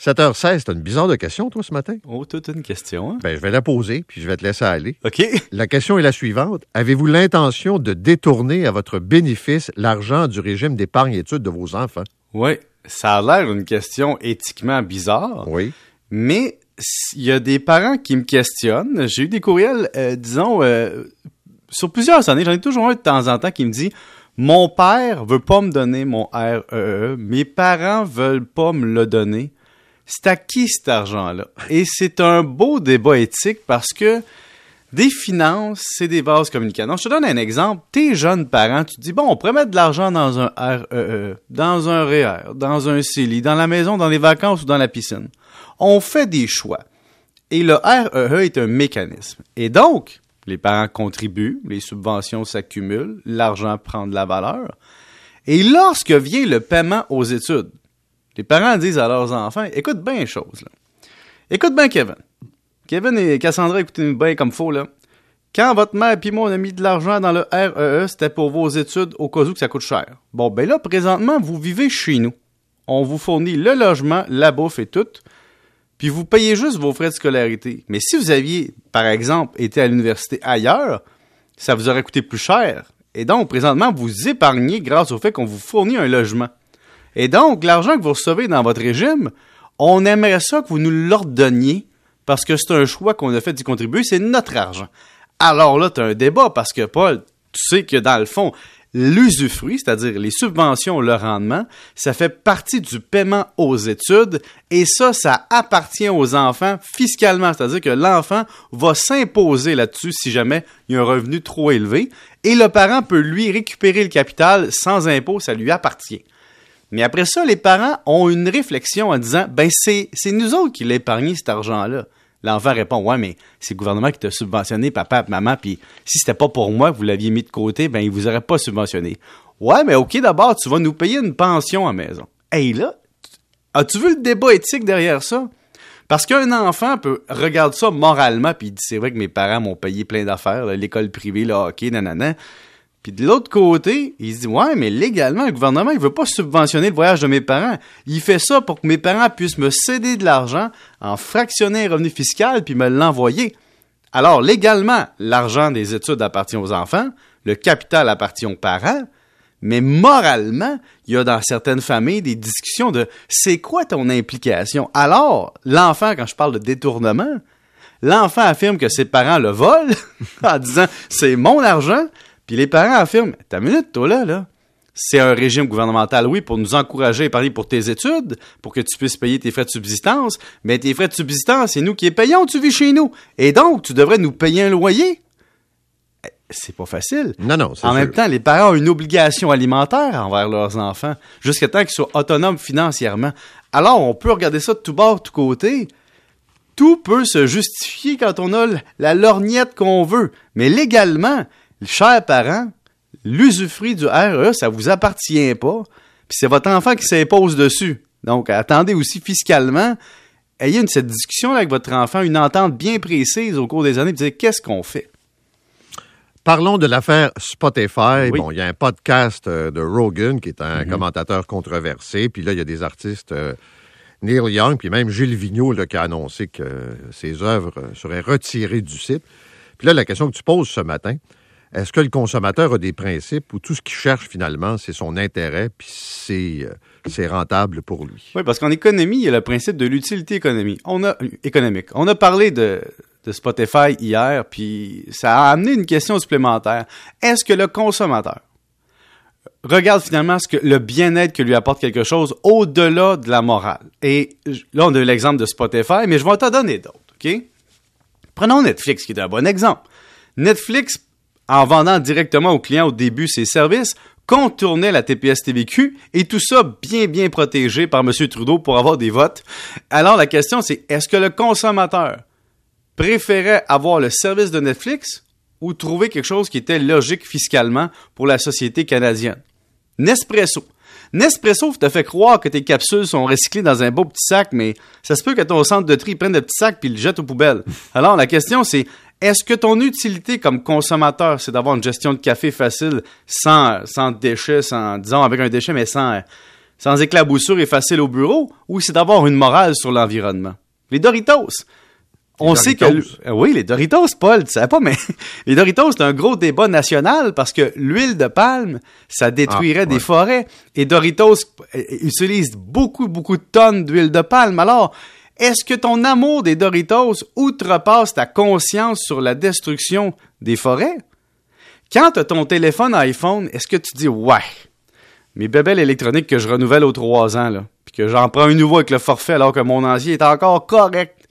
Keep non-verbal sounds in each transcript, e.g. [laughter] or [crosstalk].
7h16, t'as une bizarre de question, toi, ce matin? Oh, toute une question. Hein? Ben, je vais la poser, puis je vais te laisser aller. OK. La question est la suivante. Avez-vous l'intention de détourner à votre bénéfice l'argent du régime d'épargne-études de vos enfants? Oui, ça a l'air une question éthiquement bizarre. Oui. Mais il y a des parents qui me questionnent. J'ai eu des courriels, euh, disons, euh, sur plusieurs années. J'en ai toujours un de temps en temps qui me dit Mon père veut pas me donner mon REE, mes parents veulent pas me le donner c'est à qui cet argent-là? Et c'est un beau débat éthique parce que des finances, c'est des vases communicants. je te donne un exemple. Tes jeunes parents, tu te dis, bon, on pourrait mettre de l'argent dans un REE, e, dans un REER, e dans un CELI, dans la maison, dans les vacances ou dans la piscine. On fait des choix. Et le REE e est un mécanisme. Et donc, les parents contribuent, les subventions s'accumulent, l'argent prend de la valeur. Et lorsque vient le paiement aux études, les parents disent à leurs enfants, écoute bien les choses, là. Écoute bien Kevin. Kevin et Cassandra, écoutez bien comme faux, là. Quand votre mère et moi, on a mis de l'argent dans le REE, e, c'était pour vos études au cas où que ça coûte cher. Bon, ben là, présentement, vous vivez chez nous. On vous fournit le logement, la bouffe et tout. Puis vous payez juste vos frais de scolarité. Mais si vous aviez, par exemple, été à l'université ailleurs, ça vous aurait coûté plus cher. Et donc, présentement, vous épargnez grâce au fait qu'on vous fournit un logement. Et donc, l'argent que vous recevez dans votre régime, on aimerait ça que vous nous l'ordonniez parce que c'est un choix qu'on a fait d'y contribuer, c'est notre argent. Alors là, tu as un débat parce que, Paul, tu sais que dans le fond, l'usufruit, c'est-à-dire les subventions, le rendement, ça fait partie du paiement aux études et ça, ça appartient aux enfants fiscalement, c'est-à-dire que l'enfant va s'imposer là-dessus si jamais il y a un revenu trop élevé et le parent peut lui récupérer le capital sans impôt, ça lui appartient. Mais après ça, les parents ont une réflexion en disant ben c'est, nous autres qui épargné cet argent-là. L'enfant répond Ouais, mais c'est le gouvernement qui t'a subventionné, papa maman, puis si c'était pas pour moi que vous l'aviez mis de côté, ben il vous aurait pas subventionné. Ouais, mais ok, d'abord, tu vas nous payer une pension à maison. Hey là, as-tu vu le débat éthique derrière ça? Parce qu'un enfant peut regarder ça moralement, puis il dit c'est vrai que mes parents m'ont payé plein d'affaires, l'école privée, le hockey, nanana. Puis de l'autre côté, il se dit Ouais, mais légalement, le gouvernement, il veut pas subventionner le voyage de mes parents. Il fait ça pour que mes parents puissent me céder de l'argent en fractionner un revenu fiscal puis me l'envoyer. Alors, légalement, l'argent des études appartient aux enfants, le capital appartient aux parents, mais moralement, il y a dans certaines familles des discussions de c'est quoi ton implication? Alors, l'enfant, quand je parle de détournement, l'enfant affirme que ses parents le volent [laughs] en disant c'est mon argent, puis les parents affirment Ta minute, toi là, là. C'est un régime gouvernemental, oui, pour nous encourager à parler pour tes études, pour que tu puisses payer tes frais de subsistance. Mais tes frais de subsistance, c'est nous qui les payons, tu vis chez nous. Et donc, tu devrais nous payer un loyer. Eh, c'est pas facile. Non, non, En même temps, les parents ont une obligation alimentaire envers leurs enfants, jusqu'à temps qu'ils soient autonomes financièrement. Alors, on peut regarder ça de tout bord, de tout côté. Tout peut se justifier quand on a la lorgnette qu'on veut. Mais légalement, chers parents, l'usufruit du RE, ça vous appartient pas, puis c'est votre enfant qui s'impose dessus. Donc, attendez aussi fiscalement, ayez une, cette discussion avec votre enfant, une entente bien précise au cours des années, puis qu'est-ce qu'on fait? Parlons de l'affaire Spotify. Bon, il y a un podcast euh, de Rogan qui est un mm-hmm. commentateur controversé, puis là, il y a des artistes... Euh, Neil Young, puis même Gilles Vigneault qui a annoncé que ses œuvres seraient retirées du site. Puis là, la question que tu poses ce matin, est-ce que le consommateur a des principes où tout ce qu'il cherche finalement, c'est son intérêt, puis c'est, euh, c'est rentable pour lui? Oui, parce qu'en économie, il y a le principe de l'utilité économique. On a, parlé de, Spotify hier, puis ça a amené une question supplémentaire. Est-ce que le consommateur regarde finalement ce le bien-être que lui apporte quelque chose au-delà de la morale? Et là, on a eu l'exemple de Spotify, mais je vais t'en donner d'autres, OK? Prenons Netflix, qui est un bon exemple. Netflix en vendant directement aux clients au début ses services, contournait la TPS TVQ et tout ça bien bien protégé par M. Trudeau pour avoir des votes. Alors la question c'est est-ce que le consommateur préférait avoir le service de Netflix ou trouver quelque chose qui était logique fiscalement pour la société canadienne? Nespresso. Nespresso te fait croire que tes capsules sont recyclées dans un beau petit sac, mais ça se peut que ton centre de tri prenne le petit sac puis le jette aux poubelles. Alors la question c'est est-ce que ton utilité comme consommateur, c'est d'avoir une gestion de café facile, sans, sans déchets, sans, disons, avec un déchet, mais sans, sans éclaboussure et facile au bureau, ou c'est d'avoir une morale sur l'environnement? Les Doritos. On sait que oui, les Doritos, Paul, tu sais pas, mais [laughs] les Doritos, c'est un gros débat national parce que l'huile de palme, ça détruirait ah, des forêts. Et Doritos euh, utilise beaucoup, beaucoup de tonnes d'huile de palme. Alors, est-ce que ton amour des Doritos outrepasse ta conscience sur la destruction des forêts? Quand tu as ton téléphone iPhone, est-ce que tu dis ouais, mes bébelles électroniques que je renouvelle aux trois ans, là, puis que j'en prends un nouveau avec le forfait alors que mon ancien est encore correct?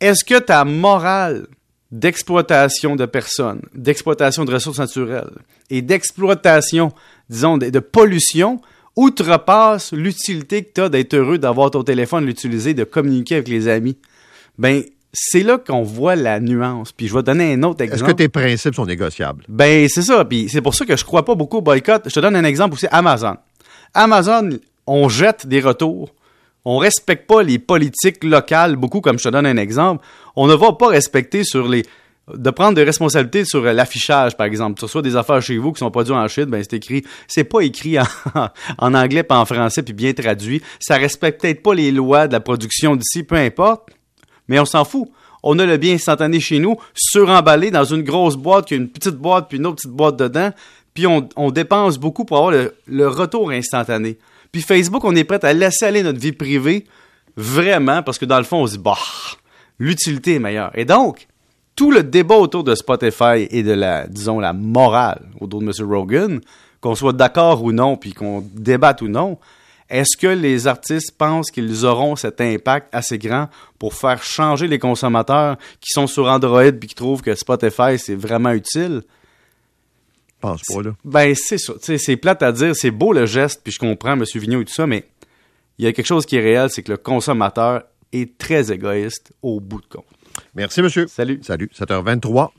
Est-ce que ta morale d'exploitation de personnes, d'exploitation de ressources naturelles et d'exploitation, disons, de, pollution outrepasse l'utilité que tu as d'être heureux d'avoir ton téléphone, l'utiliser, de communiquer avec les amis? Ben, c'est là qu'on voit la nuance. Puis je vais donner un autre exemple. Est-ce que tes principes sont négociables? Ben, c'est ça. Puis c'est pour ça que je crois pas beaucoup au boycott. Je te donne un exemple aussi. Amazon. Amazon, on jette des retours on respecte pas les politiques locales beaucoup, comme je te donne un exemple. On ne va pas respecter sur les de prendre des responsabilités sur l'affichage, par exemple. Tu reçois des affaires chez vous qui sont produites en Chine, ben c'est écrit, c'est pas écrit [laughs] en, anglais pas en français puis bien traduit. Ça respecte peut-être pas les lois de la production d'ici, peu importe. Mais on s'en fout. On a le bien instantané chez nous, suremballé dans une grosse boîte qui a une petite boîte puis une autre petite boîte dedans. Puis on, dépense beaucoup pour avoir le retour instantané. Puis Facebook, on est prêt à laisser aller notre vie privée vraiment parce que dans le fond, on se dit, bah, l'utilité est meilleure. Et donc, tout le débat autour de Spotify et de la, disons, la morale autour de M. Rogan, qu'on soit d'accord ou non, puis qu'on débatte ou non, est-ce que les artistes pensent qu'ils auront cet impact assez grand pour faire changer les consommateurs qui sont sur Android et qui trouvent que Spotify c'est vraiment utile? pense pas, là. Ben, c'est ça. C'est plate à dire. C'est beau le geste, puis je comprends M. Vigneault et tout ça, mais il y a quelque chose qui est réel, c'est que le consommateur est très égoïste au bout de compte. Merci, monsieur. Salut. Salut. 7h23.